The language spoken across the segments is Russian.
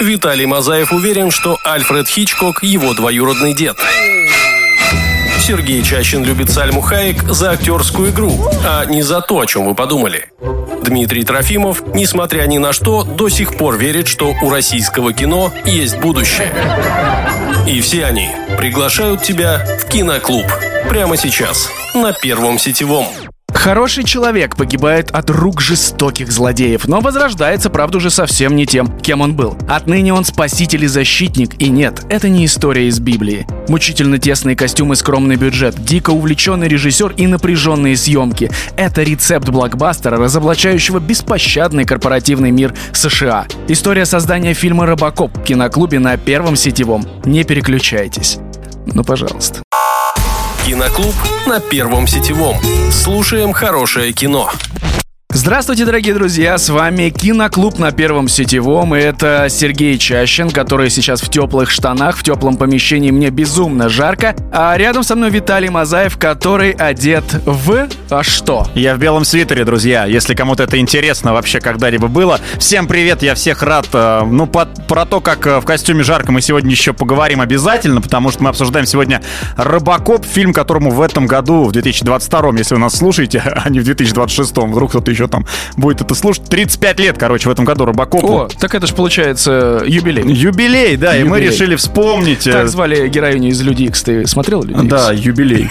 Виталий Мазаев уверен, что Альфред Хичкок – его двоюродный дед. Сергей Чащин любит Сальму Хаек за актерскую игру, а не за то, о чем вы подумали. Дмитрий Трофимов, несмотря ни на что, до сих пор верит, что у российского кино есть будущее. И все они приглашают тебя в киноклуб. Прямо сейчас, на Первом сетевом. Хороший человек погибает от рук жестоких злодеев, но возрождается, правда, уже совсем не тем, кем он был. Отныне он спаситель и защитник, и нет, это не история из Библии. Мучительно тесные костюмы, скромный бюджет, дико увлеченный режиссер и напряженные съемки — это рецепт блокбастера, разоблачающего беспощадный корпоративный мир США. История создания фильма «Робокоп» в киноклубе на Первом сетевом. Не переключайтесь. Ну, пожалуйста. Киноклуб на Первом сетевом. Слушаем хорошее кино. Здравствуйте, дорогие друзья, с вами Киноклуб на Первом Сетевом, и это Сергей Чащин, который сейчас в теплых штанах, в теплом помещении, мне безумно жарко, а рядом со мной Виталий Мазаев, который одет в... А что? Я в белом свитере, друзья, если кому-то это интересно вообще когда-либо было. Всем привет, я всех рад. Э, ну, по, про то, как э, в костюме жарко мы сегодня еще поговорим обязательно, потому что мы обсуждаем сегодня «Робокоп», фильм, которому в этом году, в 2022, если вы нас слушаете, а не в 2026, вдруг кто-то еще там будет это слушать. 35 лет, короче, в этом году Робокопу. О, так это же получается юбилей. Юбилей, да, юбилей. и мы решили вспомнить. Э, звали героиню из Люди Икс? Ты смотрел Люди Икс? Да, юбилей.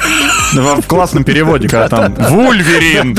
В классном переводе, когда там Вульверин,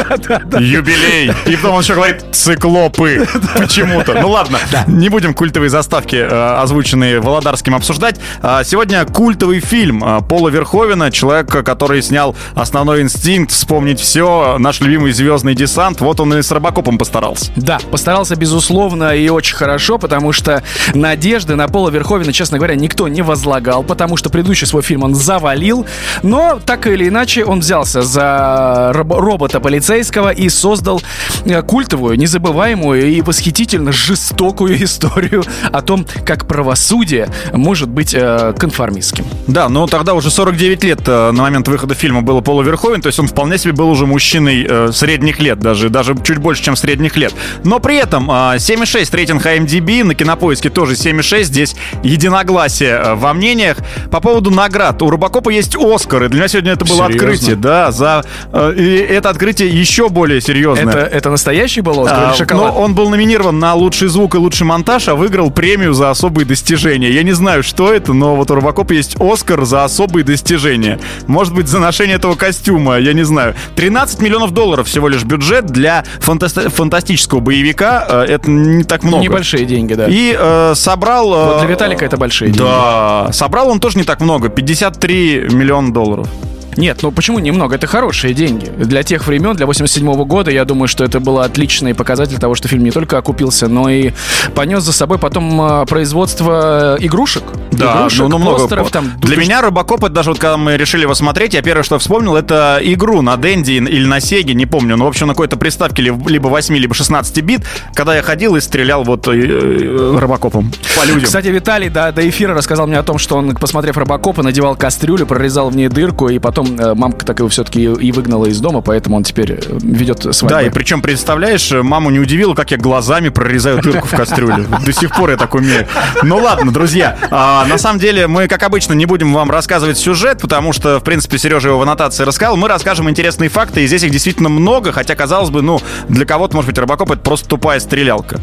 юбилей. И потом он еще говорит циклопы почему-то. Ну ладно, не будем культовые заставки, э, озвученные Володарским, обсуждать. А, сегодня культовый фильм э, Пола Верховина, человек, который снял «Основной инстинкт», «Вспомнить все», наш любимый «Звездный десант». Вот он и с Робокопом постарался. Да, постарался, безусловно, и очень хорошо, потому что надежды на Пола Верховина, честно говоря, никто не возлагал, потому что предыдущий свой фильм он завалил. Но так или иначе он взялся за роб- робота полицейского и создал э, культовую, незабываемую и восхитительно жестокую историю о том, как правосудие может быть э, конформистским. Да, но тогда уже 49 лет э, на момент выхода фильма было Полу Верховен, то есть он вполне себе был уже мужчиной э, средних лет, даже, даже чуть больше, чем средних лет. Но при этом 7,6 а, рейтинг IMDb, на Кинопоиске тоже 7,6, здесь единогласие а, во мнениях. По поводу наград. У Рубакопа есть Оскар, и для меня сегодня это было Серьезно? открытие. Да, за... А, и это открытие еще более серьезное. Это, это настоящий был Оскар а, или шоколад? Но он был номинирован на лучший звук и лучший монтаж, а выиграл премию за особые достижения. Я не знаю, что это, но вот у Рубакопа есть Оскар за особые достижения. Может быть, за ношение этого костюма, я не знаю. 13 миллионов долларов всего лишь бюджет для фантасти- фантастического боевика э, это не так много. Небольшие деньги, да. И э, собрал... Э, вот для Виталика это большие деньги. Да, собрал он тоже не так много, 53 миллиона долларов. Нет, ну почему немного? Это хорошие деньги. Для тех времен, для 87 -го года, я думаю, что это было отличный показатель того, что фильм не только окупился, но и понес за собой потом а, производство игрушек. Да, игрушек, ну, ну постеров, Там, Для меня Робокоп, это даже вот когда мы решили его смотреть, я первое, что вспомнил, это игру на Денди или на Сеге, не помню, но, в общем, на какой-то приставке либо 8, либо 16 бит, когда я ходил и стрелял вот э, э, Робокопом по людям. Кстати, Виталий до, до эфира рассказал мне о том, что он, посмотрев Робокопа, надевал кастрюлю, прорезал в ней дырку, и потом потом э, мамка так его все-таки и выгнала из дома, поэтому он теперь э, ведет свадьбу. Да, и причем, представляешь, маму не удивило, как я глазами прорезаю дырку в кастрюле. До сих пор я так умею. Ну ладно, друзья, а, на самом деле мы, как обычно, не будем вам рассказывать сюжет, потому что, в принципе, Сережа его в аннотации рассказал. Мы расскажем интересные факты, и здесь их действительно много, хотя, казалось бы, ну, для кого-то, может быть, Робокоп — это просто тупая стрелялка.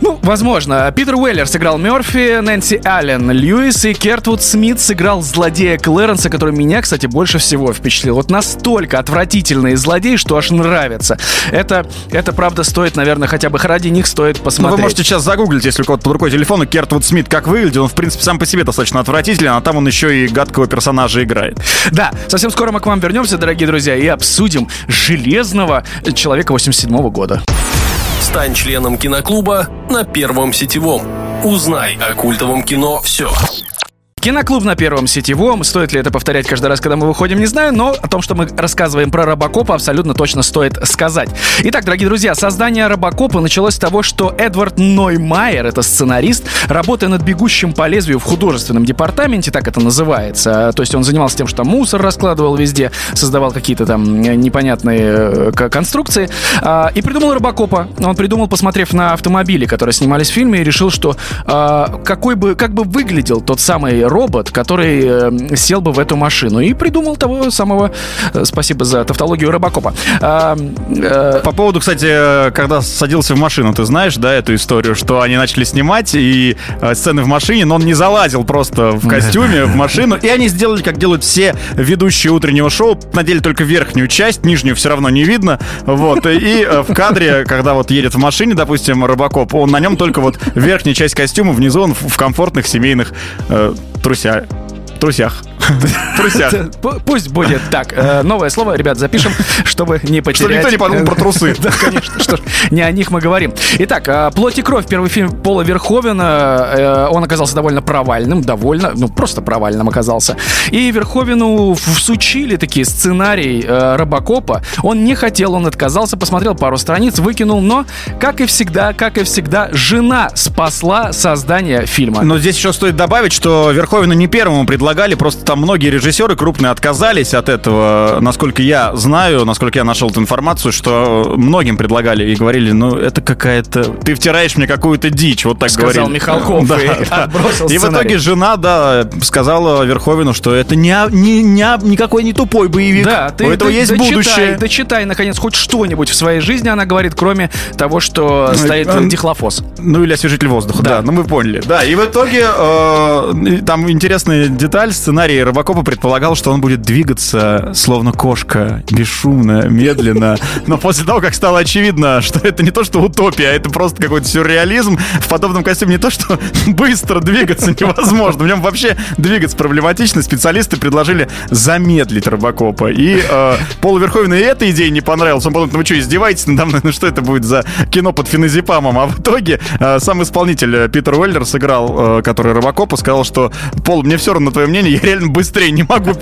Ну, возможно. Питер Уэллер сыграл Мерфи, Нэнси Аллен Льюис и Кертвуд Смит сыграл злодея Клэренса, который меня, кстати, больше всего впечатлил. Вот настолько отвратительный злодей, что аж нравится. Это, это правда стоит, наверное, хотя бы ради них стоит посмотреть. Ну, вы можете сейчас загуглить, если у кого-то под рукой телефон, и Кертвуд Смит как выглядит. Он, в принципе, сам по себе достаточно отвратителен, а там он еще и гадкого персонажа играет. Да, совсем скоро мы к вам вернемся, дорогие друзья, и обсудим Железного Человека 87 -го года. Стань членом киноклуба на Первом сетевом. Узнай о культовом кино все. Киноклуб на первом сетевом. Стоит ли это повторять каждый раз, когда мы выходим, не знаю, но о том, что мы рассказываем про Робокопа, абсолютно точно стоит сказать. Итак, дорогие друзья, создание Робокопа началось с того, что Эдвард Ноймайер, это сценарист, работая над «Бегущим по лезвию» в художественном департаменте, так это называется, то есть он занимался тем, что мусор раскладывал везде, создавал какие-то там непонятные э, конструкции, а, и придумал Робокопа. Он придумал, посмотрев на автомобили, которые снимались в фильме, и решил, что а, какой бы, как бы выглядел тот самый робот, который э, сел бы в эту машину. И придумал того самого, э, спасибо за тавтологию, Робокопа. А, э, По поводу, кстати, когда садился в машину, ты знаешь, да, эту историю, что они начали снимать и сцены в машине, но он не залазил просто в костюме в машину, и они сделали, как делают все ведущие утреннего шоу, надели только верхнюю часть, нижнюю все равно не видно, вот, и в кадре, когда вот едет в машине, допустим, Робокоп, он на нем только вот верхняя часть костюма, внизу он в комфортных семейных э, труся, трусях. Трусях. Пусть будет так. Э, новое слово, ребят, запишем, чтобы не потерять... Чтобы никто не подумал про трусы. Да, конечно. Что ж, не о них мы говорим. Итак, э, «Плоть и кровь», первый фильм Пола Верховена. Э, он оказался довольно провальным, довольно, ну, просто провальным оказался. И Верховину всучили такие сценарий Робокопа. Он не хотел, он отказался, посмотрел пару страниц, выкинул, но, как и всегда, как и всегда, жена спасла создание фильма. Но здесь еще стоит добавить, что Верховину не первому предлагали, просто там многие режиссеры крупные отказались от этого. Насколько я знаю, насколько я нашел эту информацию, что многим предлагали и говорили, ну, это какая-то... Ты втираешь мне какую-то дичь, вот так Сказал говорили. Михалков да, и да. отбросил И в итоге жена, да, сказала Верховину, что это не, не, не, никакой не тупой боевик. Да, ты, У этого ты, есть дочитай, будущее. Дочитай, наконец, хоть что-нибудь в своей жизни, она говорит, кроме того, что стоит а, дихлофос. Ну, или освежитель воздуха, да, да ну мы поняли. Да, и в итоге э, там интересная деталь, сценарий Робокопа предполагал, что он будет двигаться словно кошка, бесшумно, медленно. Но после того, как стало очевидно, что это не то, что утопия, а это просто какой-то сюрреализм, в подобном костюме не то, что быстро двигаться невозможно, в нем вообще двигаться проблематично. Специалисты предложили замедлить Робокопа. И э, Полу Верховину и эта идея не понравилась. Он подумал, ну вы что, издеваетесь надо мной? Ну что это будет за кино под феназепамом? А в итоге э, сам исполнитель э, Питер Уэллер сыграл, э, который Робокопа, сказал, что Пол, мне все равно на твое мнение, я реально быстрее не могу.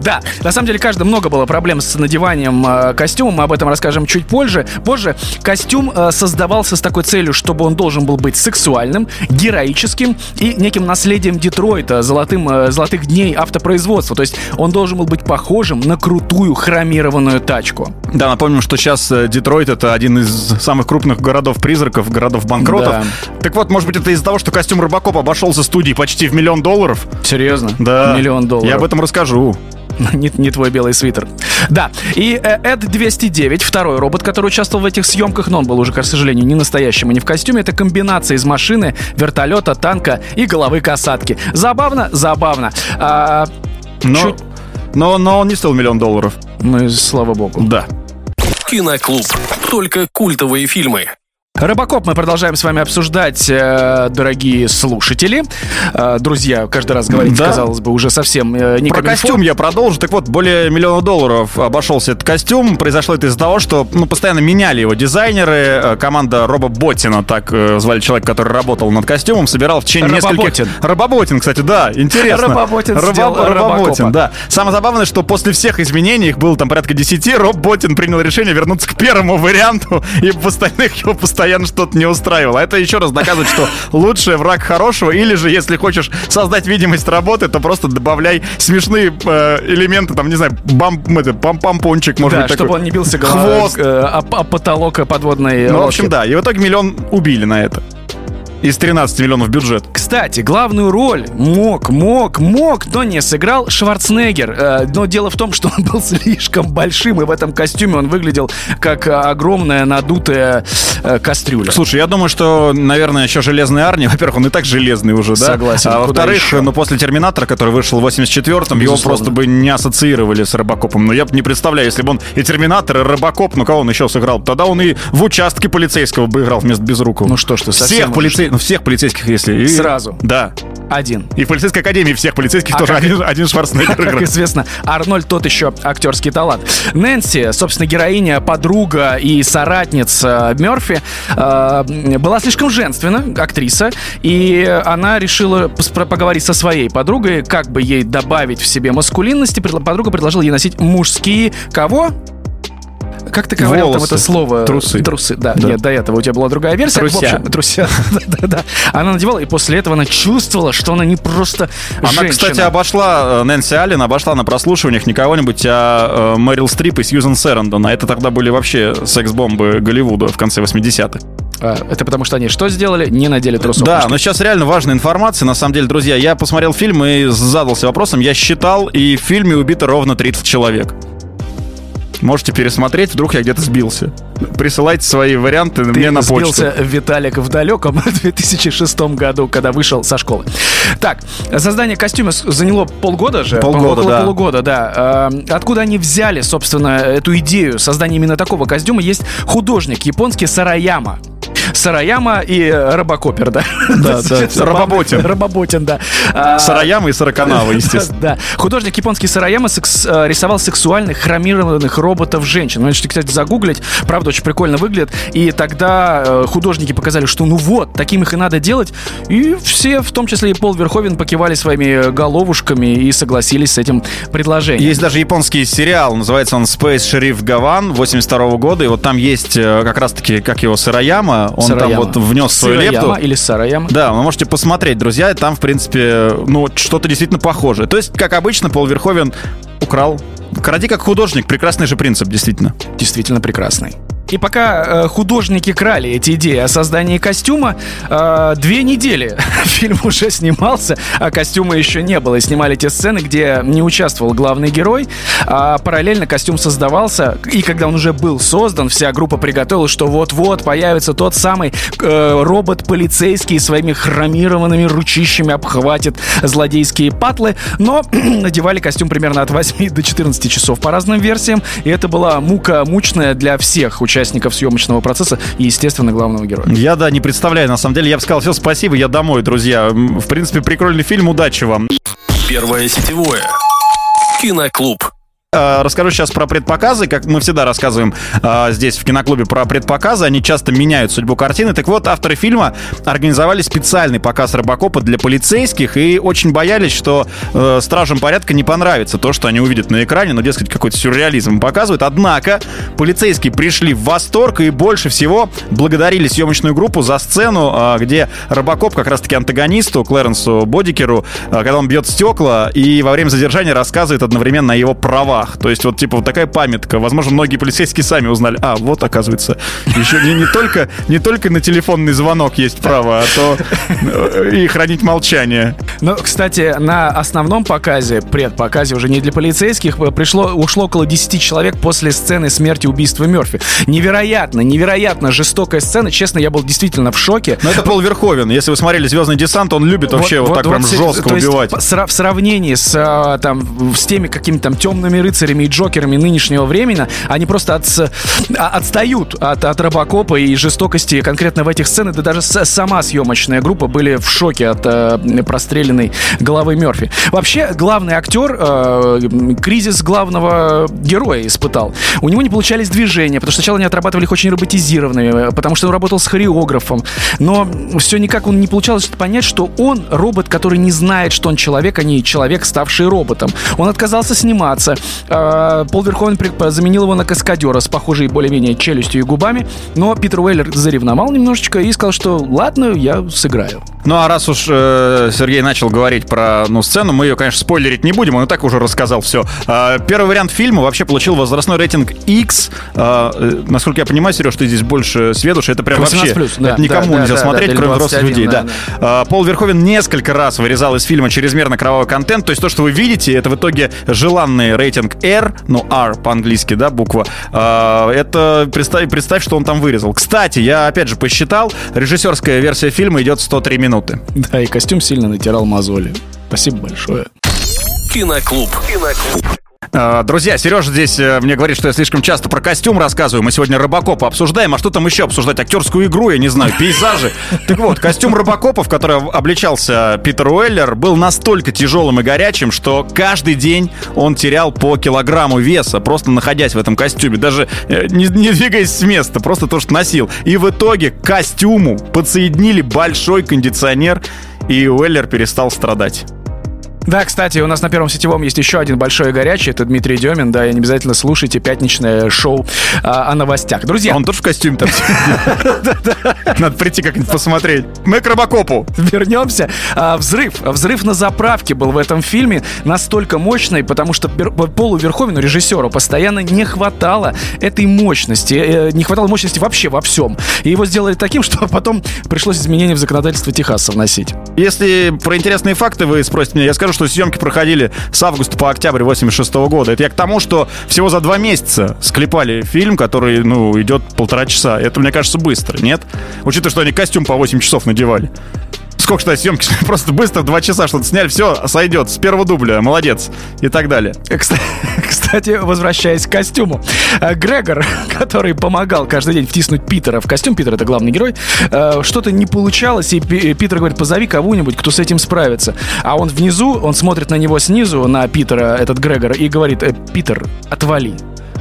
Да, на самом деле, каждый много было проблем с надеванием э, костюма, мы об этом расскажем чуть позже. Позже костюм э, создавался с такой целью, чтобы он должен был быть сексуальным, героическим и неким наследием Детройта, золотым, э, золотых дней автопроизводства. То есть он должен был быть похожим на крутую хромированную тачку. Да, напомним, что сейчас Детройт это один из самых крупных городов-призраков, городов-банкротов. Да. Так вот, может быть, это из-за того, что костюм Рыбакопа обошелся студии почти в миллион долларов? Серьезно? Да. Миллион долларов. Я об этом расскажу. не, не твой белый свитер. Да, и э, Эд 209, второй робот, который участвовал в этих съемках, но он был уже, к сожалению, не настоящим и не в костюме. Это комбинация из машины, вертолета, танка и головы касатки. Забавно? Забавно. А, но, чуть... но, но он не стоил миллион долларов. Ну и слава богу. Да. Киноклуб. Только культовые фильмы. Робокоп мы продолжаем с вами обсуждать, э, дорогие слушатели. Э, друзья, каждый раз говорить, да. казалось бы, уже совсем э, не Про костюм я продолжу. Так вот, более миллиона долларов обошелся этот костюм. Произошло это из-за того, что ну, постоянно меняли его дизайнеры. Команда Роба Боттина, так звали человек, который работал над костюмом, собирал в течение нескольких... Робоботин, кстати, да, интересно. Робоботин Робо... Робоботин, да. Самое забавное, что после всех изменений, их было там порядка 10, Роб Боттин принял решение вернуться к первому варианту, и в остальных его постоянно постоянно что-то не устраивало. Это еще раз доказывает, что лучший враг хорошего, или же, если хочешь создать видимость работы, то просто добавляй смешные э, элементы, там, не знаю, бам, это, пам-пампончик, может да, быть, чтобы такой. он не бился головой Хвост. Э, а, а потолок подводной Ну, лодки. в общем, да. И в итоге миллион убили на это из 13 миллионов бюджет. Кстати, главную роль мог, мог, мог, но не сыграл Шварценеггер. Э, но дело в том, что он был слишком большим, и в этом костюме он выглядел как огромная надутая э, кастрюля. Слушай, я думаю, что, наверное, еще «Железный Арни», во-первых, он и так железный уже, да? Согласен. А во-вторых, ну, после «Терминатора», который вышел в 84-м, его просто бы не ассоциировали с Робокопом. Но я не представляю, если бы он и «Терминатор», и «Робокоп», ну, кого он еще сыграл? Тогда он и в «Участке полицейского» бы играл вместо Безрукова. Ну что ж ты, Всех полицейских Или, ну, всех полицейских, если... И... Сразу. Да. Один. И в полицейской академии всех полицейских а тоже как... один, один Шварценеггер Как известно, Арнольд тот еще актерский талант. Нэнси, собственно, героиня, подруга и соратница Мерфи, э, была слишком женственна, актриса, и она решила поговорить со своей подругой, как бы ей добавить в себе маскулинности. Подруга предложила ей носить мужские... Кого? Как ты говорил Волосы. там это слово? Трусы. Трусы, да. да. Нет, до этого у тебя была другая версия. Труся. В общем, труся. да, да, Она надевала, и после этого она чувствовала, что она не просто Она, женщина. кстати, обошла, э, Нэнси Аллен обошла на прослушиваниях не кого-нибудь, а э, Мэрил Стрип и Сьюзен Сэрандон. А это тогда были вообще секс-бомбы Голливуда в конце 80-х. А, это потому что они что сделали? Не надели трусов. Да, но сейчас реально важная информация. На самом деле, друзья, я посмотрел фильм и задался вопросом. Я считал, и в фильме убито ровно 30 человек. Можете пересмотреть, вдруг я где-то сбился. Присылайте свои варианты Ты мне на почту. сбился, Виталик, в далеком 2006 году, когда вышел со школы. Так, создание костюма заняло полгода же? Полгода, около да. полугода, да. А, откуда они взяли, собственно, эту идею создания именно такого костюма? Есть художник японский Сараяма. Сараяма и Робокопер, да? Да, да. Робоботин. Робоботин, да. А, Сараяма и Сараканава, естественно. Да. Художник японский Сараяма э, рисовал сексуальных хромированных роботов-женщин. Ну, если, кстати, загуглить, правда, очень прикольно выглядит. И тогда э, художники показали, что ну вот, таким их и надо делать. И все, в том числе и Пол Верховен, покивали своими головушками и согласились с этим предложением. Есть даже японский сериал, называется он Space Sheriff Gavan 82 года, и вот там есть э, как раз-таки, как его, Сараяма, он Сараяма. там вот внес свою лепту. или Сараяма. Да, вы можете посмотреть, друзья, там, в принципе, ну, что-то действительно похожее. То есть, как обычно, Пол Верховен украл. Кради как художник, прекрасный же принцип, действительно. Действительно прекрасный. И пока э, художники крали эти идеи о создании костюма, э, две недели фильм уже снимался, а костюма еще не было. И снимали те сцены, где не участвовал главный герой, а параллельно костюм создавался. И когда он уже был создан, вся группа приготовилась, что вот-вот появится тот самый э, робот-полицейский своими хромированными ручищами обхватит злодейские патлы. Но надевали костюм примерно от 8 до 14 часов по разным версиям. И это была мука мучная для всех участников участников съемочного процесса и, естественно, главного героя. Я, да, не представляю, на самом деле. Я бы сказал, все, спасибо, я домой, друзья. В принципе, прикольный фильм, удачи вам. Первое сетевое. Киноклуб. Э, расскажу сейчас про предпоказы. Как мы всегда рассказываем э, здесь в киноклубе про предпоказы, они часто меняют судьбу картины. Так вот, авторы фильма организовали специальный показ Робокопа для полицейских и очень боялись, что э, стражам порядка не понравится то, что они увидят на экране, но, дескать, какой-то сюрреализм показывают. Однако полицейские пришли в восторг и больше всего благодарили съемочную группу за сцену, э, где Робокоп как раз-таки антагонисту Клэренсу Бодикеру, э, когда он бьет стекла и во время задержания рассказывает одновременно о его правах делах. То есть вот типа вот такая памятка. Возможно, многие полицейские сами узнали. А, вот оказывается, еще не, не, только, не только на телефонный звонок есть право, а то э, и хранить молчание. Ну, кстати, на основном показе, предпоказе уже не для полицейских, э, пришло, ушло около 10 человек после сцены смерти убийства Мерфи. Невероятно, невероятно жестокая сцена. Честно, я был действительно в шоке. Но это Пол Верховен. Если вы смотрели «Звездный десант», он любит вообще вот, вот, вот так вот, прям жестко убивать. Есть, в сравнении с, а, там, с теми какими-то там темными рыцарями и Джокерами нынешнего времени, они просто от, а, отстают от, от Робокопа и жестокости конкретно в этих сценах. Да даже сама съемочная группа были в шоке от э, простреленной головы Мерфи. Вообще, главный актер э, кризис главного героя испытал. У него не получались движения, потому что сначала они отрабатывали их очень роботизированными, потому что он работал с хореографом. Но все никак он не получалось понять, что он робот, который не знает, что он человек, а не человек, ставший роботом. Он отказался сниматься. А, Пол Верховен заменил его на каскадера с похожей более-менее челюстью и губами, но Питер Уэйлер заревновал немножечко и сказал, что ладно, я сыграю. Ну а раз уж э, Сергей начал говорить про ну, сцену, мы ее, конечно, спойлерить не будем, он и так уже рассказал все. Э, первый вариант фильма вообще получил возрастной рейтинг X. Э, э, насколько я понимаю, Сереж, ты здесь больше сведущий, это прям вообще плюс, да, это никому да, нельзя да, смотреть, да, кроме взрослых людей. Да. Да. Э, Пол Верховен несколько раз вырезал из фильма чрезмерно кровавый контент, то есть то, что вы видите, это в итоге желанный рейтинг R, ну R по-английски, да, буква. Э, это представь, представь, что он там вырезал. Кстати, я опять же посчитал, режиссерская версия фильма идет 103 минуты. Да, и костюм сильно натирал мозоли. Спасибо большое. Киноклуб. Киноклуб. Э, друзья, Сережа здесь э, мне говорит, что я слишком часто про костюм рассказываю. Мы сегодня Робокопа обсуждаем. А что там еще обсуждать? Актерскую игру, я не знаю, пейзажи. Так вот, костюм Робокопа, в который обличался Питер Уэллер, был настолько тяжелым и горячим, что каждый день он терял по килограмму веса, просто находясь в этом костюме. Даже э, не, не двигаясь с места, просто то, что носил. И в итоге к костюму подсоединили большой кондиционер, и Уэллер перестал страдать. Да, кстати, у нас на Первом сетевом есть еще один большой и горячий. Это Дмитрий Демин, да, и не обязательно слушайте пятничное шоу а, о новостях. Друзья. Он тоже в костюме там Надо прийти как-нибудь посмотреть. Мы к Робокопу. Вернемся. А, взрыв. Взрыв на заправке был в этом фильме настолько мощный, потому что Полу Верховину, режиссеру, постоянно не хватало этой мощности. Э, не хватало мощности вообще во всем. И его сделали таким, что потом пришлось изменения в законодательство Техаса вносить. Если про интересные факты вы спросите меня, я скажу, что съемки проходили с августа по октябрь 86 года. Это я к тому, что всего за два месяца склепали фильм, который, ну, идет полтора часа. Это, мне кажется, быстро, нет? Учитывая, что они костюм по 8 часов надевали сколько что съемки, просто быстро два часа что-то сняли, все, сойдет, с первого дубля, молодец, и так далее. Кстати, возвращаясь к костюму. Э, Грегор, который помогал каждый день втиснуть Питера в костюм, Питер это главный герой, э, что-то не получалось, и Питер говорит, позови кого-нибудь, кто с этим справится. А он внизу, он смотрит на него снизу, на Питера, этот Грегор, и говорит, «Э, Питер, отвали.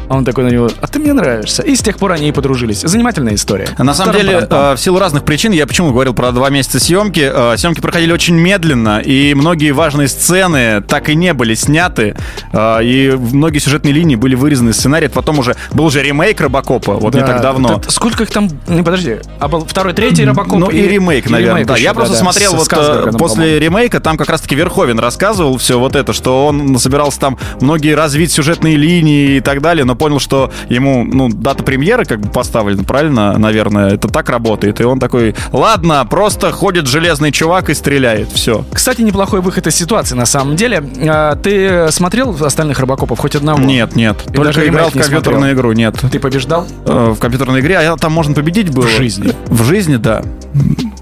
А он такой на него, а ты мне нравишься. И с тех пор они и подружились. Занимательная история. На самом деле, э, в силу разных причин, я почему говорил про два месяца съемки, э, съемки проходили очень медленно, и многие важные сцены так и не были сняты, э, и многие сюжетные линии были вырезаны из сценария. Потом уже был уже ремейк Робокопа, вот да, не так давно. Это, сколько их там, не, подожди, а был второй, третий Робокоп? Ну и, и ремейк, наверное, ремейк да. Еще, я да, просто да, смотрел вот после ремейка, там как раз-таки Верховен рассказывал все вот это, что он собирался там многие развить сюжетные линии и так далее, но понял, что ему, ну, дата премьеры как бы поставлена, правильно, наверное, это так работает. И он такой, ладно, просто ходит железный чувак и стреляет, все. Кстати, неплохой выход из ситуации, на самом деле. А, ты смотрел остальных Робокопов хоть одного? Нет, нет. И только играл в компьютерную игру, нет. Ты побеждал? Э, в компьютерной игре, а там можно победить было. В жизни? В жизни, да.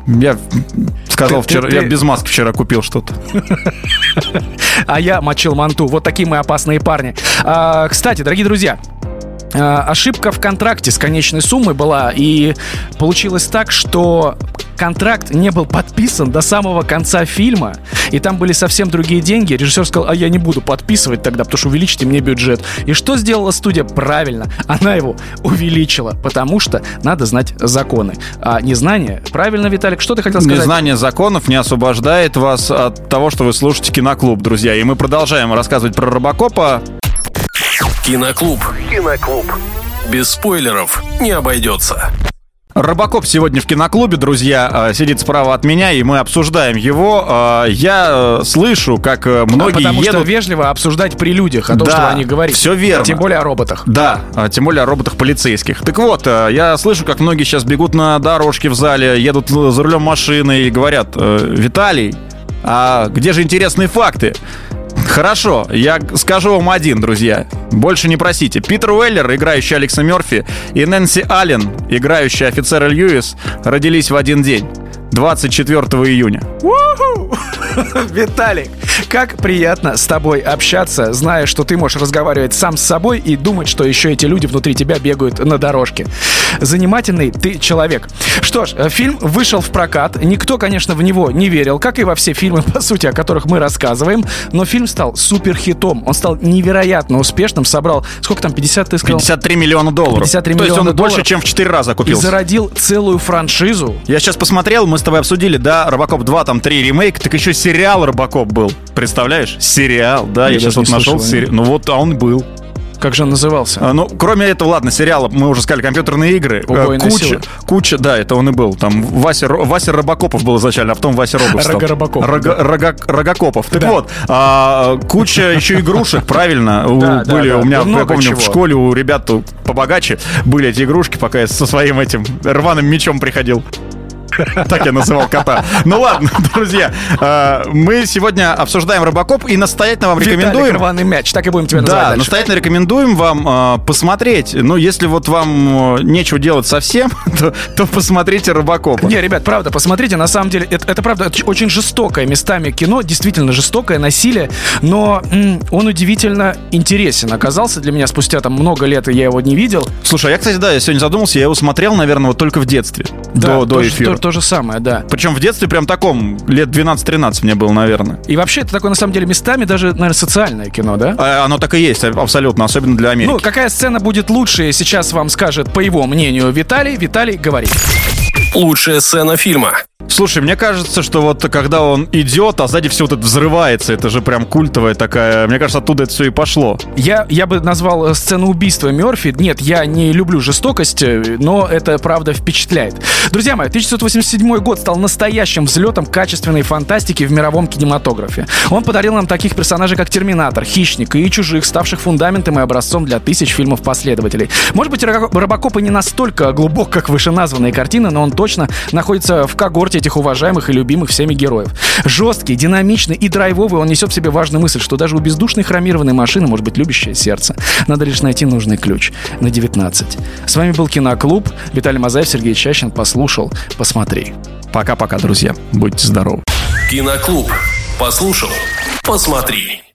Я сказал ты, вчера, ты, я без маски вчера купил что-то. А я мочил манту. Вот такие мы опасные парни. А, кстати, дорогие друзья, ошибка в контракте с конечной суммой была, и получилось так, что контракт не был подписан до самого конца фильма, и там были совсем другие деньги. Режиссер сказал, а я не буду подписывать тогда, потому что увеличите мне бюджет. И что сделала студия? Правильно, она его увеличила, потому что надо знать законы. А незнание, правильно, Виталик, что ты хотел сказать? Незнание законов не освобождает вас от того, что вы слушаете киноклуб, друзья. И мы продолжаем рассказывать про Робокопа. Киноклуб. Киноклуб. Без спойлеров не обойдется. Робокоп сегодня в киноклубе, друзья, э, сидит справа от меня, и мы обсуждаем его. Э, я э, слышу, как многие Потому едут... что вежливо обсуждать при людях о том, да, что они говорят. все верно. Тем более о роботах. Да, тем более о роботах полицейских. Так вот, я слышу, как многие сейчас бегут на дорожке в зале, едут за рулем машины и говорят, Виталий, а где же интересные факты? Хорошо, я скажу вам один, друзья. Больше не просите. Питер Уэллер, играющий Алекса Мерфи, и Нэнси Аллен, играющий офицера Льюис, родились в один день. 24 июня. Виталик, как приятно с тобой общаться, зная, что ты можешь разговаривать сам с собой и думать, что еще эти люди внутри тебя бегают на дорожке. Занимательный ты человек. Что ж, фильм вышел в прокат. Никто, конечно, в него не верил, как и во все фильмы, по сути, о которых мы рассказываем. Но фильм стал супер хитом. Он стал невероятно успешным. Собрал, сколько там, 50 ты сказал? 53 миллиона долларов. 53 То есть он долларов. больше, чем в 4 раза купился. И зародил целую франшизу. Я сейчас посмотрел, мы с тобой обсудили, да, Робокоп 2, там 3 ремейк, так еще сериал Робокоп был. Представляешь? Сериал, да, я, я сейчас вот нашел сериал. Ну вот, а он был. Как же он назывался? А, ну, кроме этого, ладно, сериала, мы уже сказали, компьютерные игры. Убойная куча, сила. куча, да, это он и был. Там Вася, Вася Робокопов был изначально, а потом Вася Робов стал. Рога Рога, рога, Рогокопов. Так да. вот, а, куча еще игрушек, правильно, были у меня, я помню, в школе у ребят побогаче были эти игрушки, пока я со своим этим рваным мечом приходил. Так я называл кота. Ну ладно, друзья, э, мы сегодня обсуждаем Робокоп и настоятельно вам рекомендуем... рваный мяч, так и будем тебя называть Да, настоятельно рекомендуем вам э, посмотреть. Ну, если вот вам э, нечего делать совсем, то, посмотрите Робокопа. Не, ребят, правда, посмотрите, на самом деле, это, правда очень жестокое местами кино, действительно жестокое насилие, но он удивительно интересен оказался для меня спустя там много лет, и я его не видел. Слушай, а я, кстати, да, я сегодня задумался, я его смотрел, наверное, вот только в детстве. До, до эфира. То, же самое, да. Причем в детстве прям таком, лет 12-13 мне было, наверное. И вообще это такое, на самом деле, местами даже, наверное, социальное кино, да? А оно так и есть, абсолютно, особенно для Америки. Ну, какая сцена будет лучше, сейчас вам скажет, по его мнению, Виталий. Виталий, говори. Лучшая сцена фильма. Слушай, мне кажется, что вот когда он идет, а сзади все вот это взрывается, это же прям культовая такая. Мне кажется, оттуда это все и пошло. Я, я бы назвал э, сцену убийства Мерфи. Нет, я не люблю жестокость, э, но это правда впечатляет. Друзья мои, 1987 год стал настоящим взлетом качественной фантастики в мировом кинематографе. Он подарил нам таких персонажей, как Терминатор, Хищник и Чужих, ставших фундаментом и образцом для тысяч фильмов-последователей. Может быть, Ро- Робокоп и не настолько глубок, как вышеназванные картины, но он точно находится в когорте этих уважаемых и любимых всеми героев. Жесткий, динамичный и драйвовый, он несет в себе важную мысль, что даже у бездушной хромированной машины может быть любящее сердце. Надо лишь найти нужный ключ на 19. С вами был Киноклуб. Виталий Мазаев, Сергей Чащин. Послушал, посмотри. Пока-пока, друзья. Будьте здоровы. Киноклуб. Послушал. Посмотри.